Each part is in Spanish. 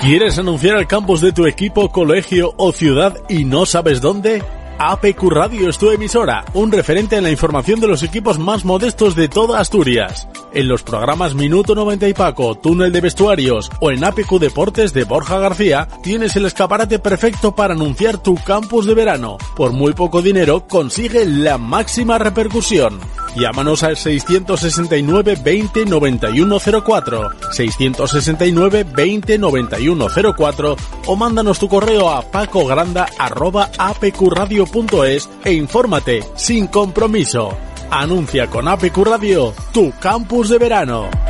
¿Quieres anunciar al campus de tu equipo, colegio o ciudad y no sabes dónde? APQ Radio es tu emisora, un referente en la información de los equipos más modestos de toda Asturias. En los programas Minuto 90 y Paco, Túnel de Vestuarios o en APQ Deportes de Borja García, tienes el escaparate perfecto para anunciar tu campus de verano. Por muy poco dinero, consigue la máxima repercusión. Llámanos al 669 20 91 04, 669 20 91 04 o mándanos tu correo a pacogranda@apqradio.es e infórmate sin compromiso. Anuncia con APQ Radio tu campus de verano.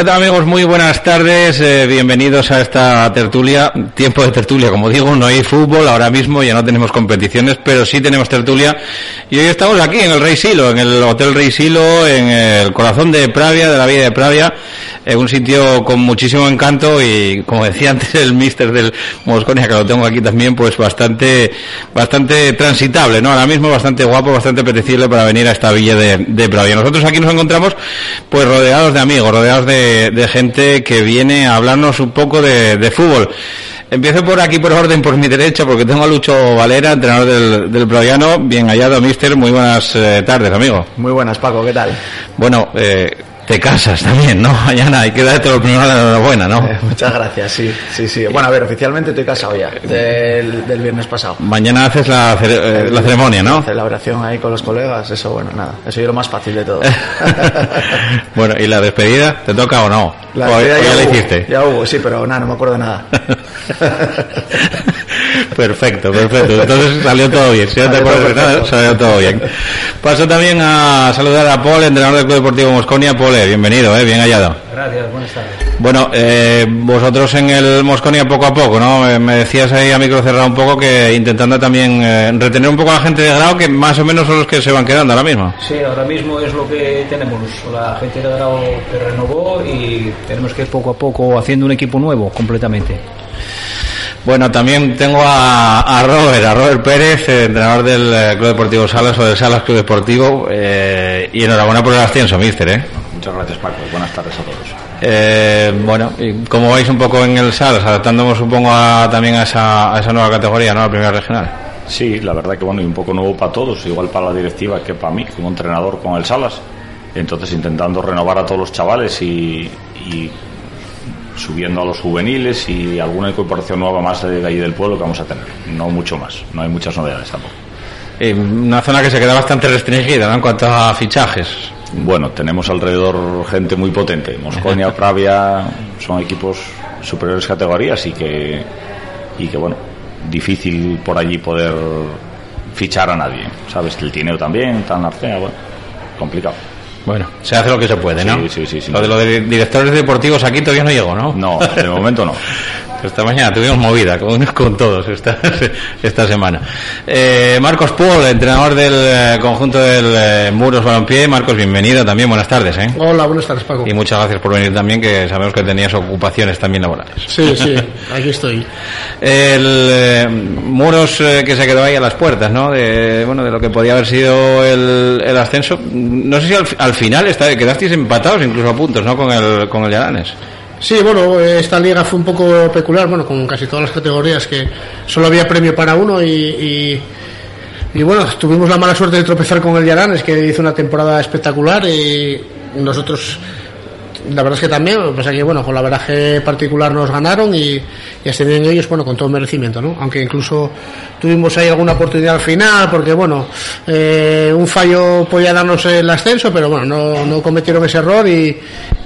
¿Qué tal amigos? Muy buenas tardes, eh, bienvenidos a esta tertulia, tiempo de tertulia, como digo, no hay fútbol ahora mismo, ya no tenemos competiciones, pero sí tenemos tertulia. Y hoy estamos aquí en el Rey Silo, en el Hotel Rey Silo, en el corazón de Pravia, de la vida de Pravia, en un sitio con muchísimo encanto y como decía antes el mister del Mosconia, que lo tengo aquí también, pues bastante, bastante transitable, ¿no? Ahora mismo bastante guapo, bastante apetecible para venir a esta villa de, de Pravia. Nosotros aquí nos encontramos pues rodeados de amigos, rodeados de de, gente que viene a hablarnos un poco de, de, fútbol. Empiezo por aquí por orden, por mi derecha, porque tengo a Lucho Valera, entrenador del, del Proviano. Bien hallado, mister. Muy buenas eh, tardes, amigo. Muy buenas, Paco. ¿Qué tal? Bueno, eh, te casas también, ¿no? Mañana hay que darte lo primero la enhorabuena, ¿no? Eh, muchas gracias, sí, sí, sí. Bueno, a ver, oficialmente estoy casado ya, del, del viernes pasado. Mañana haces la, eh, la ceremonia, ¿no? La celebración ahí con los colegas, eso, bueno, nada, eso es lo más fácil de todo. bueno, ¿y la despedida? ¿Te toca o no? La ¿O, o despedida ya la hubo, hiciste? Ya hubo, sí, pero nada, no me acuerdo de nada. Perfecto, perfecto. Entonces salió todo bien. Si no te Salió todo acuerdas de nada, perfecto. salió todo bien. Paso también a saludar a Paul, entrenador del Club Deportivo Mosconia. Paul, bienvenido, eh, bien hallado. Gracias, buenas tardes. Bueno, eh, vosotros en el Mosconia poco a poco, ¿no? Eh, Me decías ahí a micro cerrado un poco que intentando también eh, retener un poco a la gente de grado que más o menos son los que se van quedando ahora mismo. Sí, ahora mismo es lo que tenemos. La gente de Grau que renovó y tenemos que ir poco a poco haciendo un equipo nuevo completamente. Bueno, también tengo a, a Robert, a Robert Pérez, entrenador del eh, Club Deportivo Salas o del Salas Club Deportivo, eh, y enhorabuena por el ascenso, mister, ¿eh? Muchas gracias, Paco. Buenas tardes a todos. Eh, bueno, y como vais un poco en el Salas, adaptándonos supongo a, también a esa, a esa nueva categoría, ¿no? La primera regional. Sí, la verdad que bueno, y un poco nuevo para todos, igual para la directiva que para mí, como entrenador con el Salas. Entonces intentando renovar a todos los chavales y, y subiendo a los juveniles y alguna incorporación nueva más de ahí del pueblo que vamos a tener. No mucho más, no hay muchas novedades tampoco. Eh, una zona que se queda bastante restringida, ¿no? En cuanto a fichajes. Bueno, tenemos alrededor gente muy potente. Mosconia, Pravia son equipos superiores categorías y que, y que bueno, difícil por allí poder fichar a nadie. ¿Sabes? El Tineo también, tan Arcea, bueno, complicado. Bueno, se hace lo que se puede, ¿no? Sí, sí, sí, sí. Lo de los directores deportivos aquí todavía no llegó, ¿no? No, de momento no. Esta mañana tuvimos movida con, con todos esta, esta semana. Eh, Marcos Paul, entrenador del eh, conjunto del eh, Muros Balompié. Marcos, bienvenido también. Buenas tardes, ¿eh? Hola, buenas tardes, Paco. Y muchas gracias por venir también, que sabemos que tenías ocupaciones también laborales. Sí, sí, aquí estoy. El eh, Muros eh, que se quedó ahí a las puertas, ¿no? De, bueno, de lo que podía haber sido el, el ascenso. No sé si al, al final está, quedasteis empatados incluso a puntos, ¿no? Con el, con el Llananes. Sí, bueno, esta liga fue un poco peculiar, bueno, con casi todas las categorías que solo había premio para uno y, y, bueno, tuvimos la mala suerte de tropezar con el Llaranes, que hizo una temporada espectacular y nosotros, la verdad es que también, lo que pasa que bueno, con la veraje particular nos ganaron y, y ascendieron ellos, bueno, con todo merecimiento, ¿no? Aunque incluso tuvimos ahí alguna oportunidad al final, porque bueno, eh, un fallo podía darnos el ascenso, pero bueno, no, no cometieron ese error y,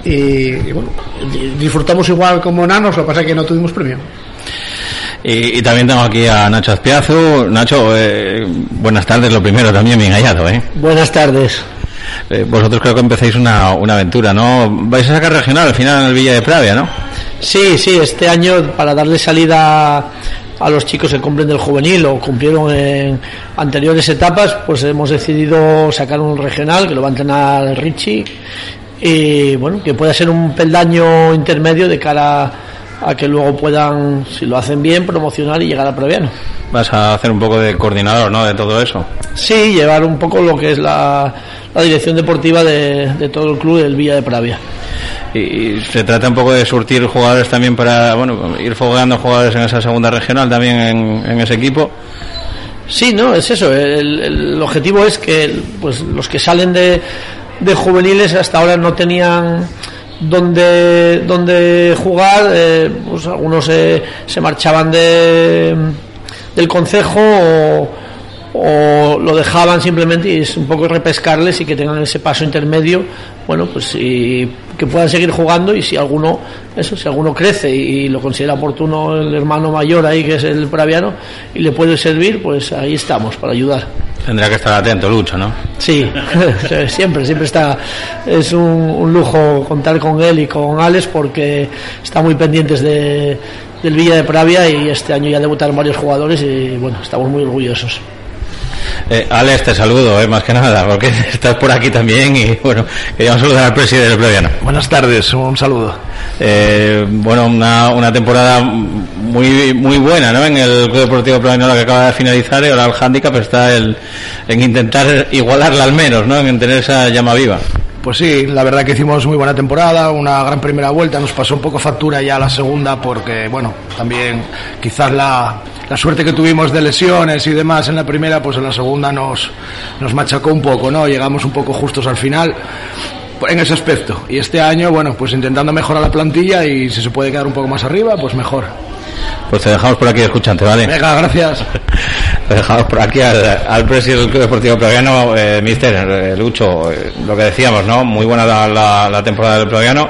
y, y bueno, di- disfrutamos igual como nanos, lo que pasa es que no tuvimos premio. Y, y también tengo aquí a Nacho Azpiazu. Nacho, eh, buenas tardes, lo primero también bien hallado, ¿eh? Buenas tardes. Eh, Vosotros creo que empezáis una, una aventura, ¿no? Vais a sacar regional al final en el Villa de Pravia, ¿no? Sí, sí, este año para darle salida a los chicos que cumplen del juvenil o cumplieron en anteriores etapas, pues hemos decidido sacar un regional que lo va a entrenar Richie y bueno, que pueda ser un peldaño intermedio de cara a que luego puedan, si lo hacen bien, promocionar y llegar a Previano. Vas a hacer un poco de coordinador, ¿no? De todo eso. Sí, llevar un poco lo que es la, la dirección deportiva de, de todo el club del Villa de Pravia. Y, y se trata un poco de surtir jugadores también para, bueno, ir fogueando jugadores en esa segunda regional también en, en ese equipo. Sí, no, es eso. El, el objetivo es que pues los que salen de, de juveniles hasta ahora no tenían donde donde jugar, eh, pues algunos se, se marchaban de del concejo o, o lo dejaban simplemente y es un poco repescarles y que tengan ese paso intermedio, bueno, pues y que puedan seguir jugando y si alguno, eso, si alguno crece y, lo considera oportuno el hermano mayor ahí que es el praviano y le puede servir, pues ahí estamos para ayudar. Tendrá que estar atento, Lucho, ¿no? Sí, siempre, siempre está. Es un, lujo contar con él y con Alex porque están muy pendientes de, del Villa de Pravia y este año ya debutaron varios jugadores y bueno, estamos muy orgullosos. Eh, Alex, te saludo, eh, más que nada, porque estás por aquí también y bueno, queríamos saludar al presidente del Previano. Buenas tardes, un saludo. Eh, bueno, una, una temporada muy muy buena, ¿no? En el Club Deportivo Previano que acaba de finalizar y ahora el handicap está el, en intentar igualarla al menos, ¿no? En tener esa llama viva. Pues sí, la verdad que hicimos muy buena temporada, una gran primera vuelta, nos pasó un poco factura ya la segunda porque, bueno, también quizás la, la suerte que tuvimos de lesiones y demás en la primera, pues en la segunda nos, nos machacó un poco, ¿no? Llegamos un poco justos al final en ese aspecto. Y este año, bueno, pues intentando mejorar la plantilla y si se puede quedar un poco más arriba, pues mejor. Pues te dejamos por aquí escuchante, ¿vale? Venga, gracias. Te dejamos por aquí al, al presidente del Club Deportivo Proviano, eh, Mister eh, Lucho, eh, lo que decíamos, ¿no? Muy buena la, la, la temporada del Proviano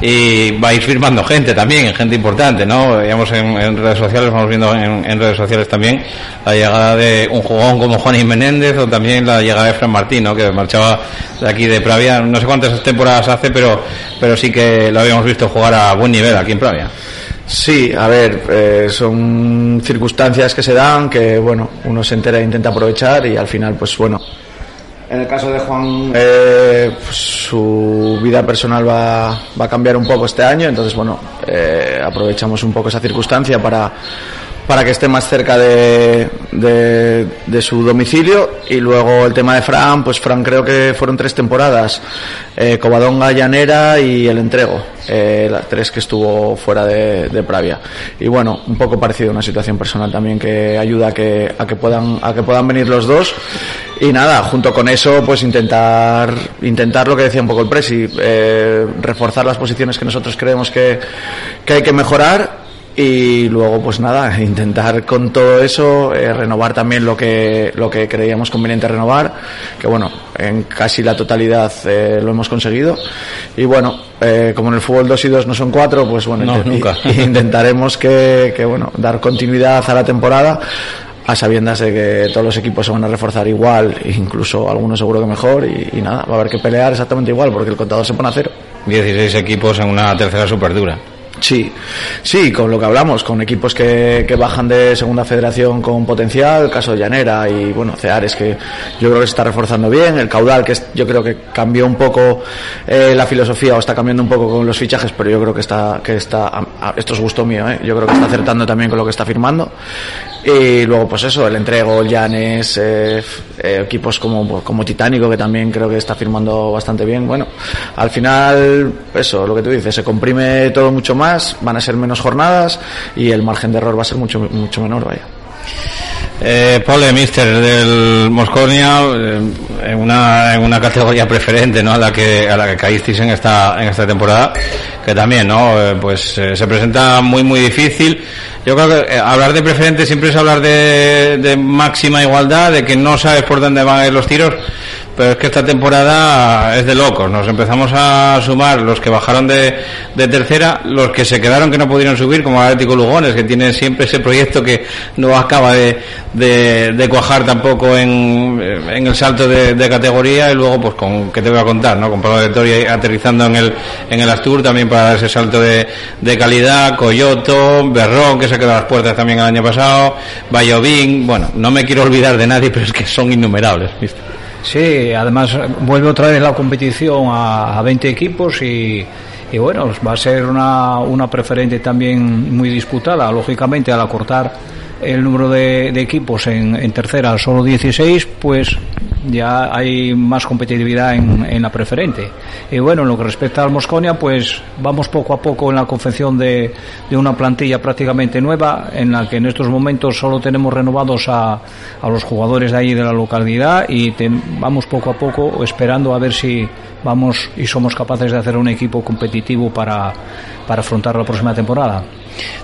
y vais firmando gente también, gente importante, ¿no? Veíamos en, redes sociales, vamos viendo en, en, redes sociales también la llegada de un jugón como Juan Menéndez o también la llegada de Fran Martín, ¿no? Que marchaba de aquí de Pravia, no sé cuántas temporadas hace, pero, pero sí que lo habíamos visto jugar a buen nivel aquí en Pravia. Sí, a ver, eh, son circunstancias que se dan que, bueno, uno se entera e intenta aprovechar y al final, pues bueno. En el caso de Juan, eh, pues, su vida personal va, va, a cambiar un poco este año, entonces, bueno, eh, aprovechamos un poco esa circunstancia para, para que esté más cerca de, de, su domicilio. Y luego el tema de Fran, pues Fran creo que fueron tres temporadas, eh, Covadonga, Llanera y el entrego, eh, las tres que estuvo fuera de, de, Pravia. Y bueno, un poco parecido a una situación personal también que ayuda a que, a que, puedan, a que puedan venir los dos. Y nada, junto con eso, pues intentar, intentar lo que decía un poco el Presi, eh, reforzar las posiciones que nosotros creemos que, que hay que mejorar y luego pues nada intentar con todo eso eh, renovar también lo que lo que creíamos conveniente renovar que bueno en casi la totalidad eh, lo hemos conseguido y bueno eh, como en el fútbol 2 y 2 no son 4 pues bueno no, nunca. intentaremos que, que bueno dar continuidad a la temporada a sabiendas de que todos los equipos se van a reforzar igual, incluso algunos seguro que mejor, y, y nada, va a haber que pelear exactamente igual, porque el contador se pone a cero. 16 equipos en una tercera super dura. Sí, sí, con lo que hablamos, con equipos que, que bajan de segunda federación con potencial, el caso de Llanera y bueno, Ceares que yo creo que se está reforzando bien, el caudal que yo creo que cambió un poco eh, la filosofía o está cambiando un poco con los fichajes, pero yo creo que está, que está, a- esto es gusto mío, ¿eh? yo creo que está acertando también con lo que está firmando y luego pues eso, el entrego, el Llanes, eh, eh, equipos como, como Titánico que también creo que está firmando bastante bien, bueno, al final eso, lo que tú dices, se comprime todo mucho más, van a ser menos jornadas y el margen de error va a ser mucho, mucho menor, vaya. Eh, Pole, mister del Mosconia, eh, en, una, en una categoría preferente ¿no? a la que a la que caísteis en esta en esta temporada, que también no Eh, pues eh, se presenta muy muy difícil. Yo creo que hablar de preferente siempre es hablar de, de máxima igualdad, de que no sabes por dónde van a ir los tiros, pero es que esta temporada es de locos. Nos empezamos a sumar los que bajaron de, tercera, los que se quedaron que no pudieron subir, como Atlético Lugones, que tiene siempre ese proyecto que no acaba de, cuajar tampoco en, el salto de, categoría, y luego, pues, con que te voy a contar, ¿no? Con Pablo de Toria aterrizando en el, en el Astur también para dar ese salto de, de calidad, Coyoto, Berrón, que se quedó a las puertas también el año pasado, Bayovín, bueno, no me quiero olvidar de nadie, pero es que son innumerables. Sí, además vuelve otra vez la competición a, a 20 equipos y, y bueno, va a ser una, una preferente también muy disputada. Lógicamente, al acortar el número de, equipos en, tercera solo 16, pues ya hay más competitividad en, la preferente. Y bueno, en lo que respecta al Mosconia, pues vamos poco a poco en la confección de, una plantilla prácticamente nueva, en la que en estos momentos solo tenemos renovados a, los jugadores de ahí de la localidad y vamos poco a poco esperando a ver si vamos y somos capaces de hacer un equipo competitivo para, para afrontar la próxima temporada.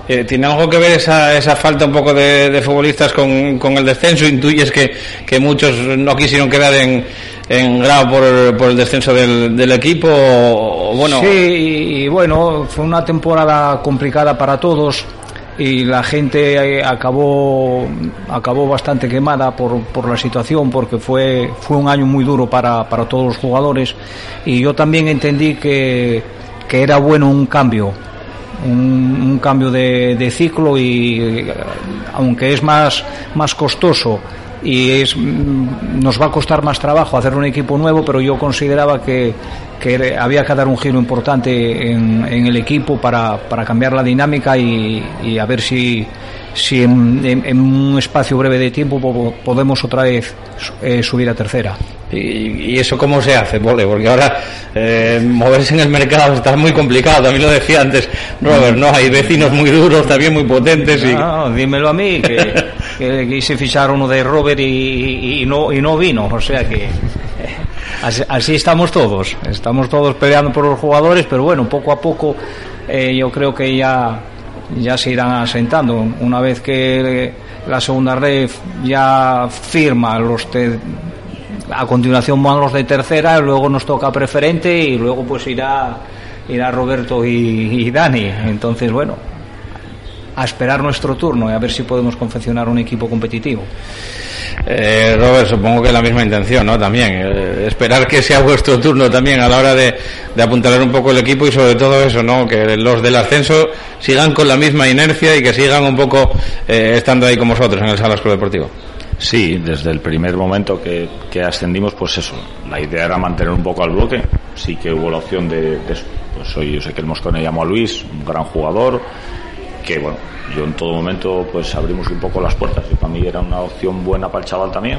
Eh, ¿Tiene algo que ver esa, esa falta un poco de, de futbolistas con, con el descenso? ¿Intuyes que, que muchos no quisieron quedar en, en grado por, por el descenso del, del equipo? O, o bueno, Sí, y, y bueno, fue una temporada complicada para todos y la gente eh, acabó acabó bastante quemada por, por la situación porque fue fue un año muy duro para, para todos los jugadores. Y yo también entendí que, que era bueno un cambio un, un cambio de, de ciclo y eh, aunque es más más costoso y es mm, nos va a costar más trabajo hacer un equipo nuevo pero yo consideraba que, que había que dar un giro importante en, en el equipo para, para cambiar la dinámica y, y a ver si si en, en- en un espacio breve de tiempo po- podemos otra vez eh, subir a tercera ¿Y, y eso cómo se hace, Pole? Porque ahora eh, moverse en el mercado está muy complicado. También lo decía antes Robert, ¿no? Hay vecinos muy duros, también muy potentes. Y... No, dímelo a mí, que, que quise fichar uno de Robert y, y- y no, y no vino. O sea que así, estamos todos. Estamos todos peleando por los jugadores, pero bueno, poco a poco eh, yo creo que ya, ya se irán asentando. Una vez que la segunda red ya firma los a continuación van los de tercera, luego nos toca preferente y luego pues irá irá Roberto y Dani. Entonces, bueno, a esperar nuestro turno y a ver si podemos confeccionar un equipo competitivo. Eh, Robert, supongo que la misma intención, ¿no? También, eh, esperar que sea vuestro turno también a la hora de, apuntalar un poco el equipo y sobre todo eso, ¿no? Que los del ascenso sigan con la misma inercia y que sigan un poco eh, estando ahí con vosotros en el Salas Club Deportivo. Sí, desde el primer momento que, ascendimos, pues eso, la idea era mantener un poco al bloque. Sí que hubo la opción de, pues hoy yo sé que el Moscone llamó a Luis, un gran jugador, que bueno, yo en todo momento pues abrimos un poco las puertas y para mí era una opción buena para el chaval también.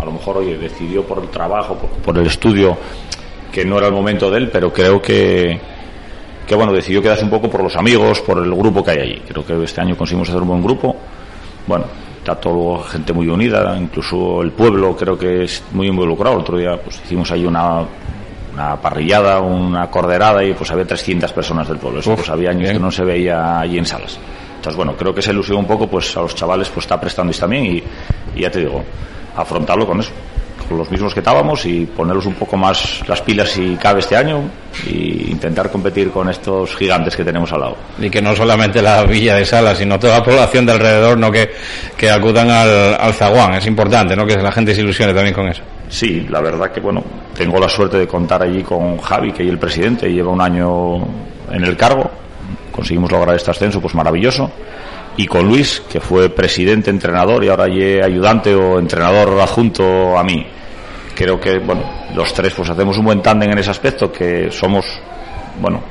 A lo mejor, oye, decidió por el trabajo, por, el estudio, que no era el momento de él, pero creo que, que bueno, decidió quedarse un poco por los amigos, por el grupo que hay allí. Creo que este año conseguimos hacer un buen grupo. Bueno, está todo gente muy unida, incluso el pueblo creo que es muy involucrado. El otro día pues hicimos ahí una, una parrillada, una corderada y pues había 300 personas del pueblo. Eso pues había años que no se veía allí en salas. Entonces bueno, creo que esa ilusión un poco pues a los chavales pues está prestando también y, y ya te digo, afrontarlo con eso con los mismos que estábamos y ponerlos un poco más las pilas si cabe este año e intentar competir con estos gigantes que tenemos al lado. Y que no solamente la villa de Sala, sino toda la población de alrededor, no que, que acudan al, al zaguán. Es importante, ¿no? Que la gente se ilusione también con eso. Sí, la verdad que bueno, tengo la suerte de contar allí con Javi, que es el presidente, lleva un año en el cargo, conseguimos lograr este ascenso, pues maravilloso, y con Luis, que fue presidente, entrenador y ahora ayudante o entrenador adjunto a mí. Creo que, bueno, los tres pues hacemos un buen tándem en ese aspecto, que somos, bueno,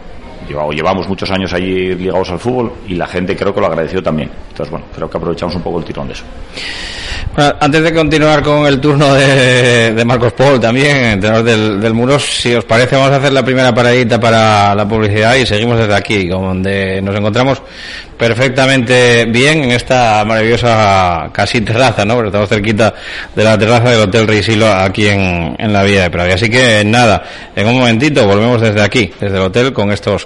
llevamos muchos años allí ligados al fútbol y la gente creo que lo agradeció también. Entonces, bueno, creo que aprovechamos un poco el tirón de eso. Bueno, antes de continuar con el turno de, Marcos Paul, también, entrenador del, del, Muros, si os parece, vamos a hacer la primera paradita para la publicidad y seguimos desde aquí, donde nos encontramos perfectamente bien en esta maravillosa casi terraza, ¿no? Pero estamos cerquita de la terraza del Hotel Risilo aquí en, en la Vía de Pravia. Así que nada, en un momentito volvemos desde aquí, desde el hotel, con estos.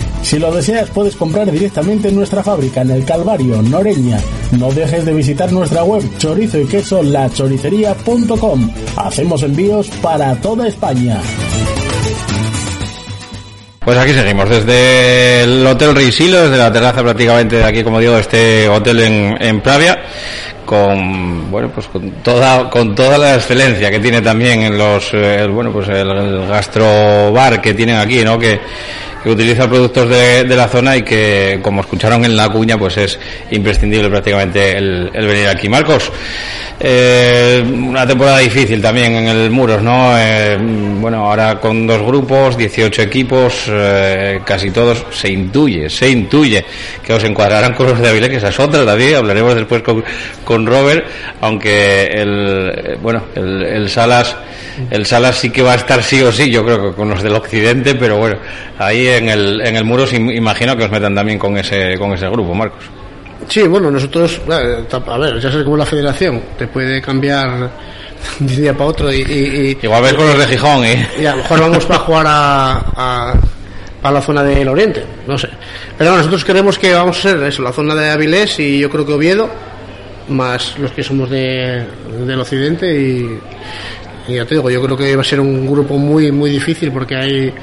Si lo deseas, puedes comprar directamente en nuestra fábrica en el Calvario, Noreña. No dejes de visitar nuestra web chorizo y queso lachoricería.com. Hacemos envíos para toda España. Pues aquí seguimos, desde el Hotel Risilo, desde la terraza prácticamente de aquí, como digo, este hotel en, en Pravia, con, bueno, pues con toda, con toda la excelencia que tiene también en los, eh, bueno, pues el, el gastrobar que tienen aquí, ¿no? Que, que utiliza productos de, de, la zona y que, como escucharon en la cuña, pues es imprescindible prácticamente el, el venir aquí. Marcos, eh, una temporada difícil también en el Muros, ¿no? Eh, bueno, ahora con dos grupos, 18 equipos, eh, casi todos, se intuye, se intuye que os encuadrarán con los de Avilés, que esa es otra también, hablaremos después con, con Robert, aunque el, bueno, el, el Salas, el Salas sí que va a estar sí o sí, yo creo que con los del Occidente, pero bueno, ahí en el, en el Muros imagino que os metan también con ese, con ese grupo, Marcos. Sí, bueno, nosotros, a ver, ya sabes cómo la federación te puede cambiar de un día para otro y... y, y Igual ves con los de Gijón, ¿eh? Y a lo mejor vamos para jugar a, a, la zona del Oriente, no sé. Pero nosotros queremos que vamos a ser eso, la zona de Avilés y yo creo que Oviedo, más los que somos de, del Occidente y, y ya te digo, yo creo que va a ser un grupo muy, muy difícil porque hay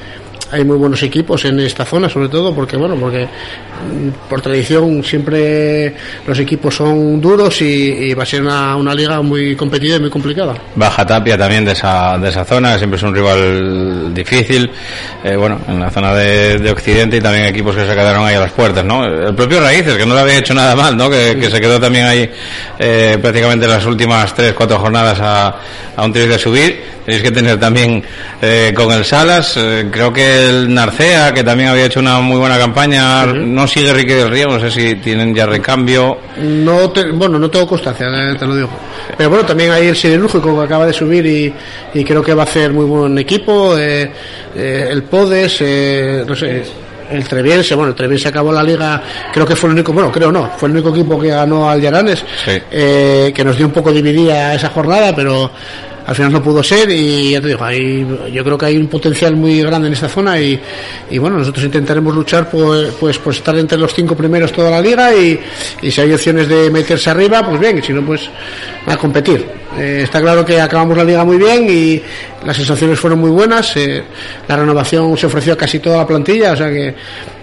hay muy buenos equipos en esta zona, sobre todo porque, bueno, porque mm, por tradición siempre los equipos son duros y, va a ser una, una, liga muy competida y muy complicada. Baja Tapia también de esa, de esa zona, siempre es un rival difícil, eh, bueno, en la zona de, de, Occidente y también equipos que se quedaron ahí a las puertas, ¿no? El propio Raíces, que no le había hecho nada mal, ¿no? Que, que se quedó también ahí eh, prácticamente las últimas tres, cuatro jornadas a, a un tris de subir tenéis que tener también eh, con el Salas, eh, creo que el Narcea, que también había hecho una muy buena campaña, no sigue Ricky del Río, no sé si tienen ya recambio. No bueno, no tengo constancia, eh, te lo digo. Pero bueno, también hay el Siderúrgico que acaba de subir y, creo que va a hacer muy buen equipo, el Podes, no sé el Treviense, bueno, el Treviense acabó la liga, creo que fue el único, bueno, creo no, fue el único equipo que ganó al Llaranes, que nos dio un poco dividida esa jornada, pero al final no pudo ser y ya te digo, yo creo que hay un potencial muy grande en esta zona y, bueno, nosotros intentaremos luchar pues, pues, pues estar entre los cinco primeros toda la liga y, si hay opciones de meterse arriba, pues bien, y si no, pues a competir. Eh, está claro que acabamos la liga muy bien y las sensaciones fueron muy buenas, eh, la renovación se ofreció a casi toda la plantilla, o sea que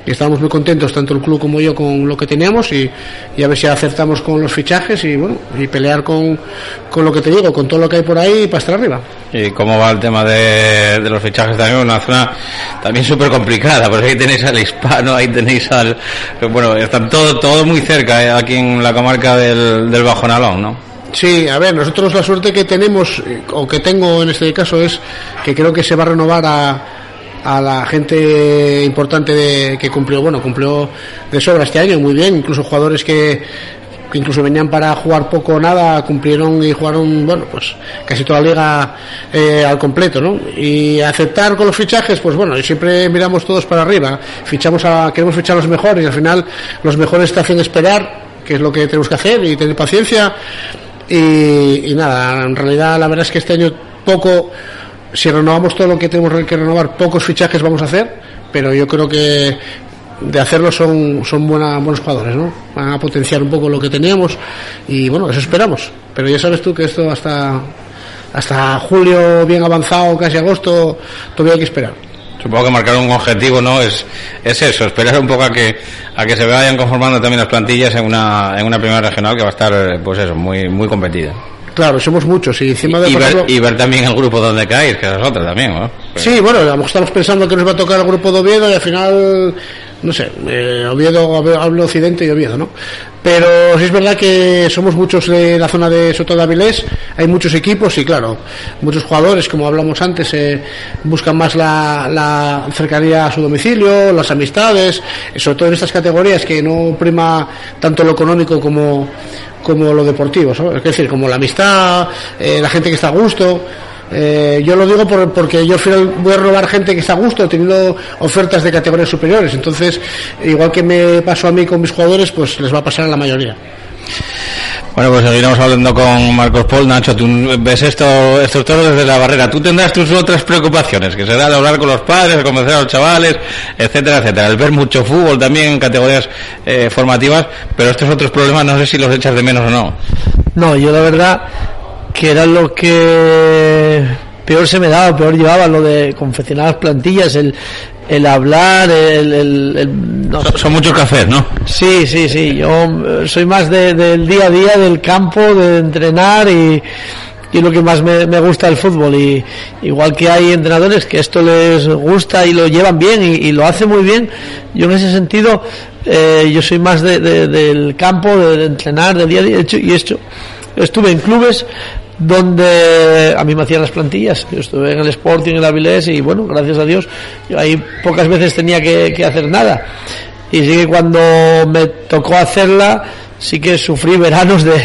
y estábamos muy contentos, tanto el club como yo, con lo que teníamos y, a ver si acertamos con los fichajes y bueno, y pelear con, con, lo que te digo, con todo lo que hay por ahí para estar arriba. ¿Y cómo va el tema de, de los fichajes también? Una zona también súper complicada, porque ahí tenéis al hispano, ahí tenéis al... Bueno, están todo, todo muy cerca eh, aquí en la comarca del, del Bajo Nalón, ¿no? Sí, a ver, nosotros la suerte que tenemos, eh, o que tengo en este caso, es que creo que se va a renovar a, a la gente importante de, que cumplió, bueno, cumplió de sobra este año, muy bien, incluso jugadores que, incluso venían para jugar poco o nada, cumplieron y jugaron, bueno, pues casi toda la liga eh, al completo, ¿no? Y aceptar con los fichajes, pues bueno, siempre miramos todos para arriba, fichamos a, queremos fichar a los mejores y al final los mejores te hacen esperar, que es lo que tenemos que hacer y tener paciencia. Y nada, en realidad la verdad es que este año poco si renovamos todo lo que tenemos que renovar, pocos fichajes vamos a hacer, pero yo creo que de hacerlo son, son buena, buenos jugadores, ¿no? Van a potenciar un poco lo que teníamos y bueno, eso esperamos. Pero ya sabes tú que esto hasta, hasta julio bien avanzado, casi agosto, todavía hay que esperar. Supongo que marcar un objetivo, ¿no? Es, es eso, esperar un poco a que, a que se vayan conformando también las plantillas en una, en una primera regional que va a estar, pues eso, muy, muy competida. Claro, somos muchos y encima de... Y, ver, también el grupo donde caes, que es otra también, ¿no? Sí, bueno, estamos pensando que nos va a tocar el grupo de Oviedo y al final, no sé, eh, Oviedo, hablo Occidente y Oviedo, ¿no? Pero sí es verdad que somos muchos de la zona de Soto de Avilés, hay muchos equipos y claro, muchos jugadores, como hablamos antes, eh, buscan más la, la cercanía a su domicilio, las amistades, sobre todo en estas categorías que no prima tanto lo económico como como lo deportivo, Es decir, como la amistad, eh, la gente que está a gusto. Eh, yo lo digo porque yo voy a robar gente que está a gusto teniendo ofertas de categorías superiores. Entonces, igual que me pasó a mí con mis jugadores, pues les va a pasar a la mayoría. Bueno, pues seguiremos hablando con Marcos Paul. Nacho, tú ves esto, estos toros desde la barrera. Tú tendrás tus otras preocupaciones, que será de hablar con los padres, convencer a los chavales, etcétera, etcétera. El ver mucho fútbol también en categorías eh, formativas, pero estos otros problemas no sé si los echas de menos o no. No, yo la verdad que era lo que peor se me daba, peor llevaba lo de confeccionar las plantillas, el, el hablar, el... son, muchos cafés, ¿no? Sí, sí, sí. Yo soy más del día a día, del campo, de entrenar y, y lo que más me, gusta del fútbol. Y igual que hay entrenadores que esto les gusta y lo llevan bien y, lo hacen muy bien, yo en ese sentido eh, yo soy más del campo, de, entrenar, del día a día. Hecho, y esto, estuve en clubes donde a mí me hacían las plantillas. Yo estuve en el Sporting, en el Avilés y bueno, gracias a Dios, yo ahí pocas veces tenía que, hacer nada. Y sí que cuando me tocó hacerla, sí que sufrí veranos de,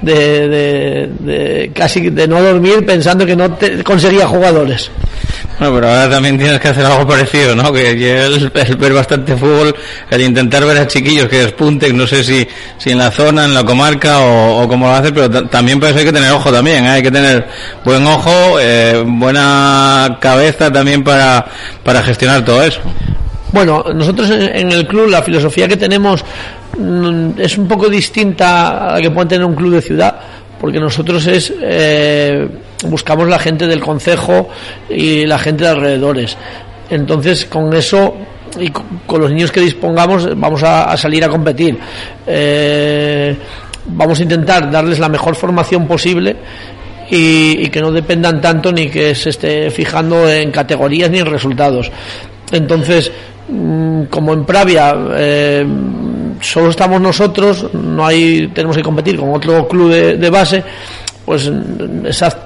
de, de, casi de no dormir pensando que no conseguía jugadores. Bueno, pero ahora también tienes que hacer algo parecido, ¿no? Que el, ver bastante fútbol, el intentar ver a chiquillos que despunten, no sé si, si en la zona, en la comarca o, cómo lo haces, pero también parece hay que tener ojo también, ¿eh? hay que tener buen ojo, eh, buena cabeza también para, para gestionar todo eso. Bueno, nosotros en, el club la filosofía que tenemos mm, es un poco distinta a la que puede tener un club de ciudad porque nosotros es eh, buscamos la gente del concejo y la gente de alrededores. Entonces, con eso y con los niños que dispongamos vamos a, salir a competir. Eh, vamos a intentar darles la mejor formación posible y, que no dependan tanto ni que se esté fijando en categorías ni en resultados. Entonces, como en Pravia eh, solo estamos nosotros, no hay, tenemos que competir con otro club de, base, pues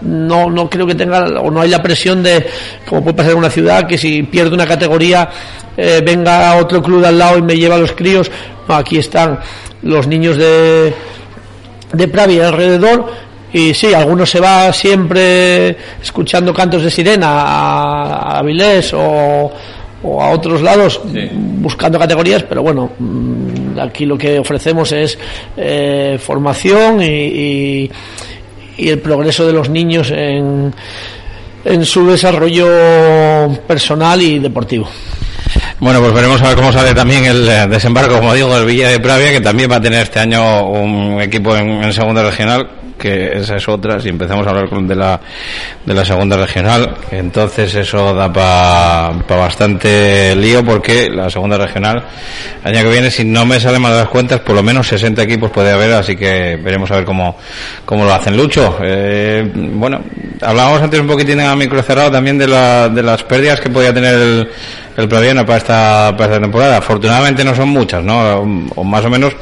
no, no creo que tenga o no hay la presión de como puede pasar en una ciudad que si pierde una categoría eh, venga otro club de al lado y me lleva a los críos aquí están los niños de de Pravia alrededor y sí, algunos se va siempre escuchando cantos de sirena a, Avilés o, a otros lados buscando categorías, pero bueno, mm, aquí lo que ofrecemos es eh, formación y, y, el progreso de los niños en, en su desarrollo personal y deportivo. Bueno, pues veremos a ver cómo sale también el eh, desembarco, como digo, del Villa de Pravia, que también va a tener este año un equipo en, en segunda regional que esa es otra, si empezamos a hablar de la, de la segunda regional, entonces eso da para pa bastante lío porque la segunda regional, año que viene, si no me salen mal las cuentas, por lo menos 60 equipos puede haber, así que veremos a ver cómo, cómo lo hacen. Lucho, eh, bueno, hablábamos antes un poquitín a micro cerrado también de, la, de las pérdidas que podía tener el el Praviano para esta, para esta temporada. Afortunadamente no son muchas, ¿no? O más o menos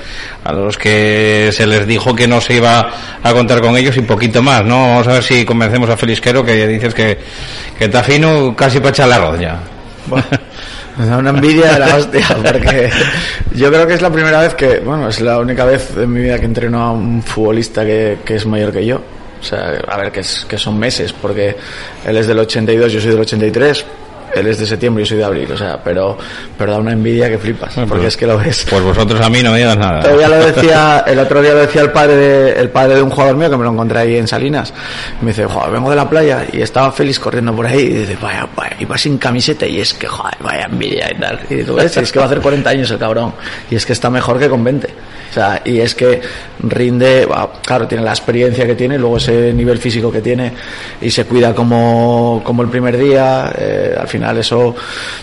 a los que se les dijo que no se iba a contar con ellos y poquito más, ¿no? Vamos a ver si convencemos a Felisquero que dices que, que está fino casi para echar la ya. me da una envidia de la hostia, porque yo creo que es la primera vez que, bueno, es la única vez en mi vida que entreno a un futbolista que, que es mayor que yo. O sea, a ver, que, es, que son meses, porque él es del 82, yo soy del 83, él es de septiembre y yo soy de abril, o sea, pero, pero da una envidia que flipas, porque pues, es que lo ves. Pues vosotros a mí no me digas nada. Todavía lo decía, el otro día lo decía el padre de, el padre de un jugador mío que me lo encontré ahí en Salinas. me dice, joder, vengo de la playa y estaba feliz corriendo por ahí y dice, vaya, vaya, iba sin camiseta y es que, joder, vaya envidia y tal. Y tú ves, es que va a hacer 40 años el cabrón y es que está mejor que con 20. O sea, y es que rinde, claro, tiene la experiencia que tiene, luego ese nivel físico que tiene y se cuida como, como el primer día, eh, al final eso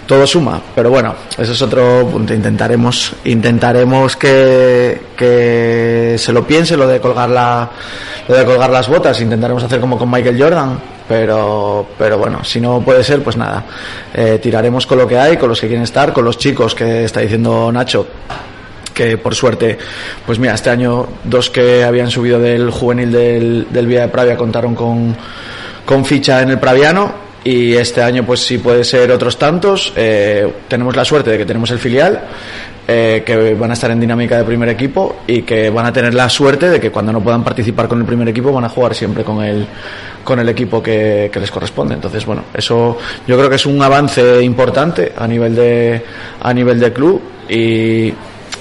todo suma. Pero bueno, eso es otro punto. Intentaremos, intentaremos que, que se lo piense lo de colgar la, lo de colgar las botas. Intentaremos hacer como con Michael Jordan, pero, pero bueno, si no puede ser, pues nada. Eh, tiraremos con lo que hay, con los que quieren estar, con los chicos que está diciendo Nacho que por suerte, pues mira, este año dos que habían subido del juvenil del, del Vía de Pravia contaron con, con ficha en el Praviano y este año pues sí puede ser otros tantos. Eh, tenemos la suerte de que tenemos el filial, eh, que van a estar en dinámica de primer equipo y que van a tener la suerte de que cuando no puedan participar con el primer equipo van a jugar siempre con el, con el equipo que, que les corresponde. Entonces, bueno, eso yo creo que es un avance importante a nivel de, a nivel de club y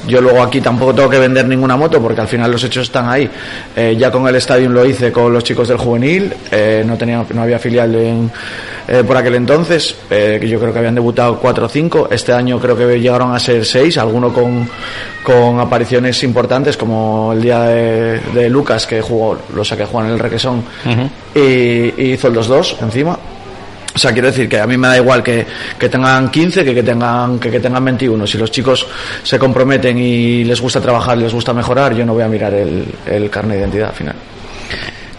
yo luego aquí tampoco tengo que vender ninguna moto porque al final los hechos están ahí. Eh, ya con el estadio lo hice con los chicos del juvenil, eh, no, tenía, no había filial en, eh, por aquel entonces, que yo creo que habían debutado cuatro o cinco. Este año creo que llegaron a ser seis, alguno con, con apariciones importantes como el día de, Lucas que jugó, lo saqué Juan en el Requesón y, y hizo los dos encima. O sea, quiero decir que a mí me da igual que, que tengan 15 que que tengan, que, que tengan 21. Si los chicos se comprometen y les gusta trabajar, les gusta mejorar, yo no voy a mirar el, el carnet de identidad al final.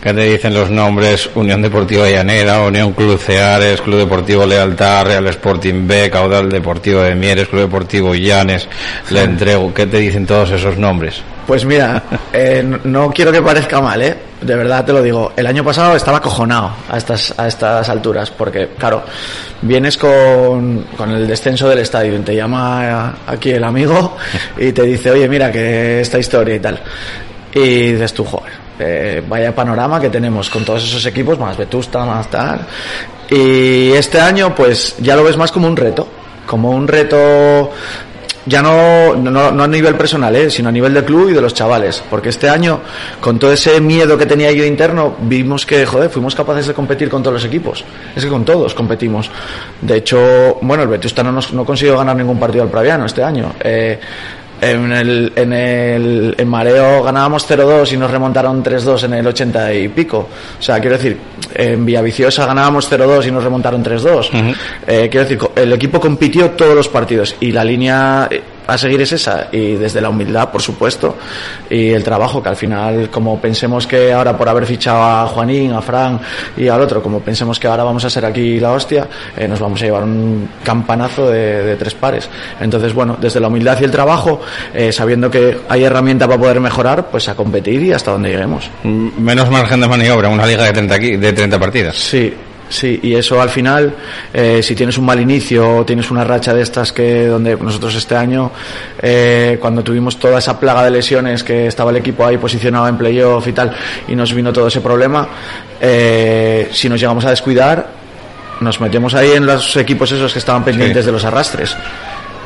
¿Qué te dicen los nombres? Unión Deportiva Llanera, Unión Club Ceares, Club Deportivo Lealtad, Real Sporting B, Caudal Deportivo de Mieres, Club Deportivo Llanes, Le Entrego. ¿Qué te dicen todos esos nombres? Pues mira, eh, no quiero que parezca mal, ¿eh? De verdad te lo digo. El año pasado estaba acojonado a estas, a estas alturas, porque, claro, vienes con, con el descenso del estadio y te llama aquí el amigo y te dice, oye, mira, que esta historia y tal. Y dices tú, joder, eh, vaya panorama que tenemos con todos esos equipos, más Vetusta, más tal. Y este año, pues ya lo ves más como un reto, como un reto ya no, no, no, a nivel personal, ¿eh? sino a nivel del club y de los chavales. Porque este año, con todo ese miedo que tenía yo interno, vimos que, joder, fuimos capaces de competir con todos los equipos. Es que con todos competimos. De hecho, bueno, el Vetusta no, no consiguió ganar ningún partido al Praviano este año. Eh, en el, en el en Mareo ganábamos 0-2 y nos remontaron 3-2 en el 80 y pico. O sea, quiero decir, en Villaviciosa ganábamos 0-2 y nos remontaron 3-2. Eh, quiero decir, el equipo compitió todos los partidos y la línea eh, a seguir es esa y desde la humildad, por supuesto, y el trabajo que al final, como pensemos que ahora por haber fichado a Juanín, a Fran y al otro, como pensemos que ahora vamos a ser aquí la hostia, eh, nos vamos a llevar un campanazo de, de tres pares. Entonces, bueno, desde la humildad y el trabajo, eh, sabiendo que hay herramienta para poder mejorar, pues a competir y hasta donde lleguemos. Menos margen de maniobra, una liga de 30, aquí- de 30 partidas. Sí, sí, y eso al final, eh, si tienes un mal inicio o tienes una racha de estas que donde nosotros este año, eh, cuando tuvimos toda esa plaga de lesiones que estaba el equipo ahí posicionado en playoff y tal, y nos vino todo ese problema, eh, si nos llegamos a descuidar, nos metemos ahí en los equipos esos que estaban pendientes de los arrastres.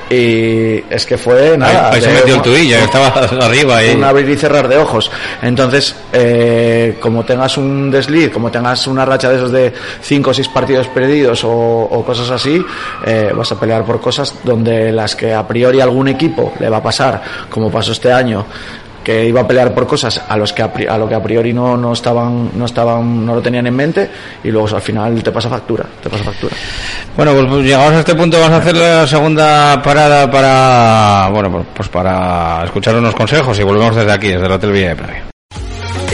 Y es que fue nada. ahí se de- metió el estaba arriba y- Un abrir y cerrar de ojos. Entonces, eh, como tengas un desliz, como tengas una racha de esos de cinco o seis partidos perdidos o, o cosas así, eh, vas a pelear por cosas donde las que a priori algún equipo le va a pasar, como pasó este año, que iba a pelear por cosas a los que a, a lo que a priori no, no estaban no estaban no lo tenían en mente y luego al final te pasa factura te pasa factura Bueno, pues, pues llegados a este punto vamos a hacer la segunda parada para, bueno, pues- pues para escuchar unos consejos y volvemos desde aquí, desde el Hotel Villa de Pravia.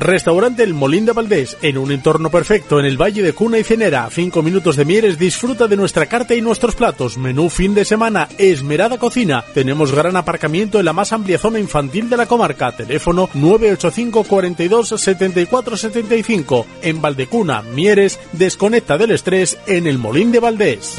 Restaurante El Molín de Valdés, en un entorno perfecto en el Valle de Cuna y Cenera. Cinco minutos de Mieres, disfruta de nuestra carta y nuestros platos. Menú fin de semana, esmerada cocina. Tenemos gran aparcamiento en la más amplia zona infantil de la comarca. Teléfono 985 42 74 75. En Valdecuna, Mieres, desconecta del estrés en El Molín de Valdés.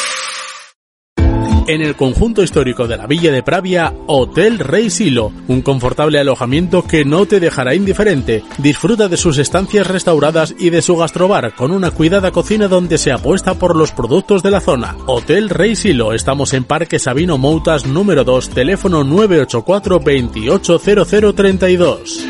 En el conjunto histórico de la Villa de Pravia, Hotel Rey Silo, un confortable alojamiento que no te dejará indiferente. Disfruta de sus estancias restauradas y de su gastrobar con una cuidada cocina donde se apuesta por los productos de la zona. Hotel Rey Silo, estamos en Parque Sabino Moutas número 2, teléfono 984 280032.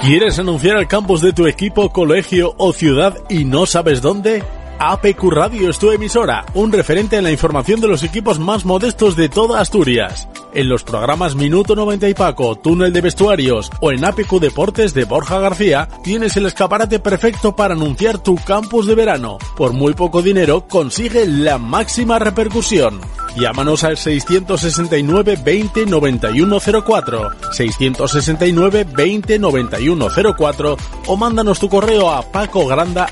¿Quieres anunciar al campus de tu equipo, colegio o ciudad y no sabes dónde? APQ Radio es tu emisora, un referente en la información de los equipos más modestos de toda Asturias. En los programas Minuto 90 y Paco, Túnel de Vestuarios o en APQ Deportes de Borja García, tienes el escaparate perfecto para anunciar tu campus de verano. Por muy poco dinero, consigue la máxima repercusión. Llámanos al 669 20 91 04, 669 20 91 04 o mándanos tu correo a pacogranda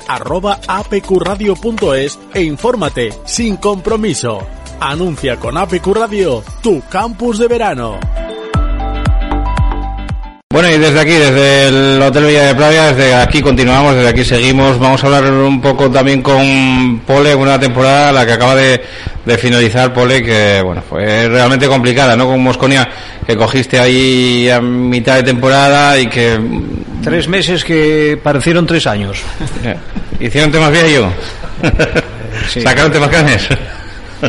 apqradio.es e infórmate sin compromiso. Anuncia con APQ Radio tu campus de verano. Bueno, y desde aquí, desde el Hotel Villa de Playa, desde aquí continuamos, desde aquí seguimos. Vamos a hablar un poco también con Pole, una temporada la que acaba de finalizar Pole, que bueno, fue realmente complicada, ¿no? Con Mosconia, que cogiste ahí a mitad de temporada y que... Tres meses que parecieron tres años. Hicieron temas viejo. Sacaron temas canes.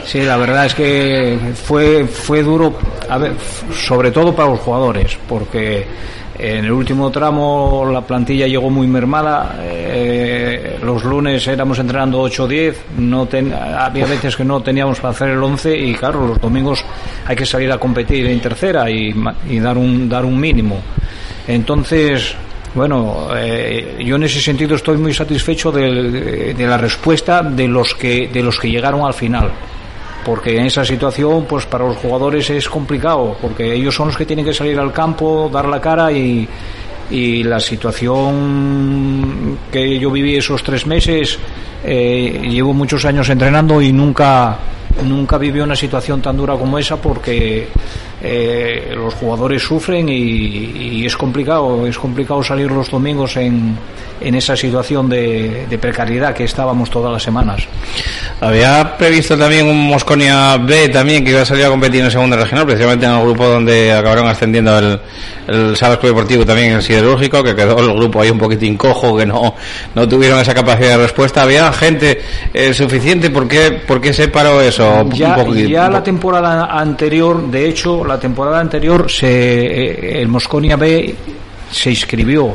Sí, la verdad es que fue, fue duro, a ver, sobre todo para los jugadores, porque en el último tramo la plantilla llegó muy mermada. eh, los lunes éramos entrenando 8 o 10. No ten- había veces que no teníamos para hacer el 11 y claro, los domingos hay que salir a competir en tercera y, y dar, un, dar un mínimo. Entonces, bueno, eh, yo en ese sentido estoy muy satisfecho de, la respuesta de los que de los que llegaron al final. Porque en esa situación pues para los jugadores es complicado porque ellos son los que tienen que salir al campo dar la cara y, y la situación que yo viví esos tres meses eh, llevo muchos años entrenando y nunca nunca viví una situación tan dura como esa porque eh, los jugadores sufren y, y es complicado es complicado salir los domingos en, en esa situación de, de precariedad que estábamos todas las semanas Había previsto también un Mosconia B también que iba a salir a competir en segunda regional, precisamente en el grupo donde acabaron ascendiendo el, el Salas Club Deportivo también el siderúrgico, que quedó el grupo ahí un poquitín cojo, que no, no tuvieron esa capacidad de respuesta. Había gente eh, suficiente, ¿por qué, ¿por qué se paró eso? ya, Un poquito- ya la temporada anterior, de hecho, la temporada anterior se, eh, el Mosconia B se inscribió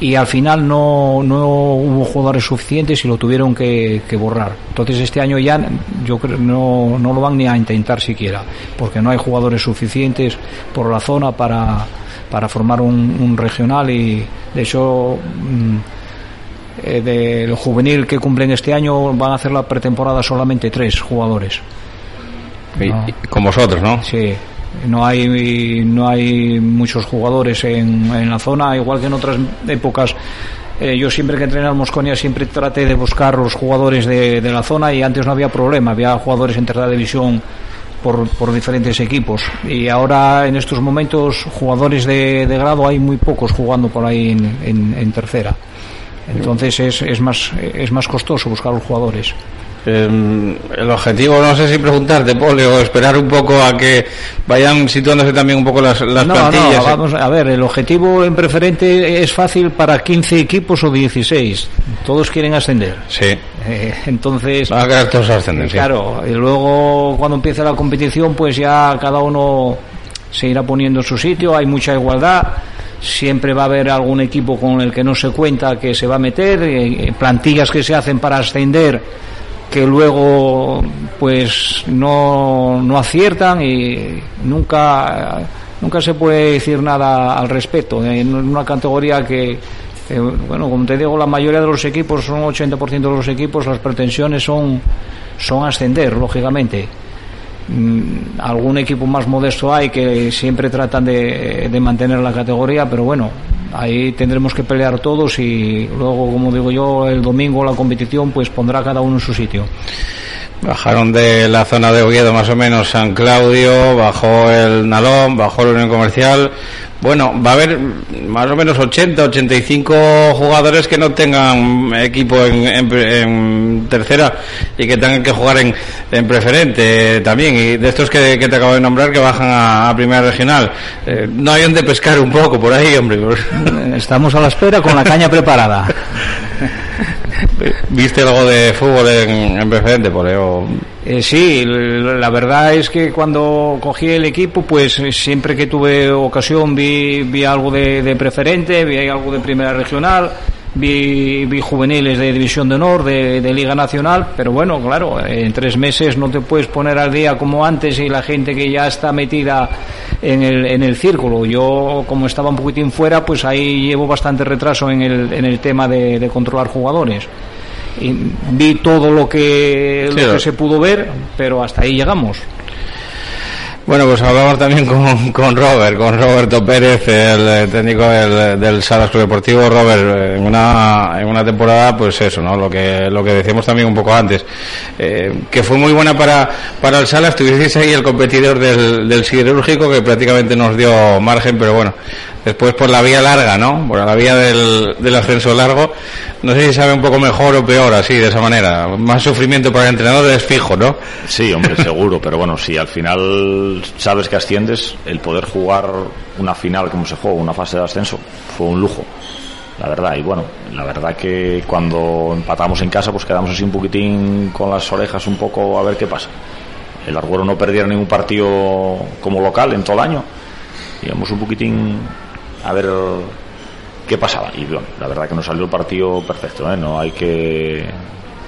y al final no, no hubo jugadores suficientes y lo tuvieron que, que borrar. Entonces este año ya yo creo no, no lo van ni a intentar siquiera, porque no hay jugadores suficientes por la zona para, para formar un, un regional y de hecho mm, eh, del juvenil que cumplen este año van a hacer la pretemporada solamente tres jugadores. Y- y con vosotros, ¿no? Sí. No hay, no hay muchos jugadores en, en la zona, igual que en otras épocas. eh, yo siempre que entrené al Mosconia siempre traté de buscar los jugadores de, de la zona y antes no había problema, había jugadores en tercera división por, por diferentes equipos y ahora en estos momentos jugadores de, de grado hay muy pocos jugando por ahí en, en- en tercera. Entonces es, es, más, es más costoso buscar los jugadores. Eh, el objetivo, no sé si preguntarte, Poli, o esperar un poco a que vayan situándose también un poco las, las no, plantillas. no, ¿eh? vamos a ver, el objetivo en preferente es fácil para 15 equipos o 16. Todos quieren ascender. Sí. Eh, entonces. Van a querer todos ascender, sí. Claro, y luego cuando empiece la competición, pues ya cada uno se irá poniendo en su sitio, hay mucha igualdad. Siempre va a haber algún equipo con el que no se cuenta que se va a meter, eh, plantillas que se hacen para ascender que luego pues no, no aciertan y nunca nunca se puede decir nada al respecto en una categoría que, que, bueno como te digo la mayoría de los equipos son 80% de los equipos las pretensiones son son ascender lógicamente. Mm, algún equipo más modesto hay que siempre tratan de, de mantener la categoría pero bueno ahí tendremos que pelear todos y luego como digo yo el domingo la competición pues pondrá cada uno en su sitio Bajaron de la zona de Oviedo más o menos San Claudio, bajó el Nalón, bajó la Unión Comercial. Bueno, va a haber más o menos 80, 85 jugadores que no tengan equipo en, en- en tercera y que tengan que jugar en, en preferente también. Y de estos que, que te acabo de nombrar que bajan a, a primera regional. Eh, no hay donde pescar un poco por ahí, hombre. Estamos a la espera con la caña preparada. ¿Viste algo de fútbol en, en preferente, por ahí, o- Eh, sí, la verdad es que cuando cogí el equipo, pues siempre que tuve ocasión vi, vi algo de, preferente, vi algo de primera regional, vi, vi juveniles de división de honor, de Liga Nacional, pero bueno, claro, en tres meses no te puedes poner al día como antes y la gente que ya está metida en el, en el círculo. Yo, como estaba un poquitín fuera, pues ahí llevo bastante retraso en el, en el tema de, de controlar jugadores. Y vi todo lo que, Sí, lo lo- que se pudo ver, pero hasta ahí llegamos. Bueno, pues hablamos también con, con Robert, con Roberto Pérez, el eh, técnico del, del Salas Club Deportivo. Robert, en una, en una temporada, pues eso, ¿no? Lo que, lo que decíamos también un poco antes, eh, que fue muy buena para, para el Salas. Tuvisteis ahí el competidor del, del siderúrgico que prácticamente nos dio margen, pero bueno, después por la vía larga, ¿no? Por la vía del, del ascenso largo, no sé si sabe un poco mejor o peor, así, de esa manera. Más sufrimiento para el entrenador es fijo, ¿no? Sí, hombre, seguro, pero bueno, si al final sabes que asciendes, el poder jugar una final como se jugó, una fase de ascenso, fue un lujo, la verdad. Y bueno, la verdad que cuando empatamos en casa, pues quedamos así un poquitín con las orejas un poco a ver qué pasa. el Arguero no perdiera ningún partido como local en todo el año. Íbamos un poquitín a ver qué pasaba. Y bueno, la verdad que nos salió el partido perfecto, ¿eh? no hay que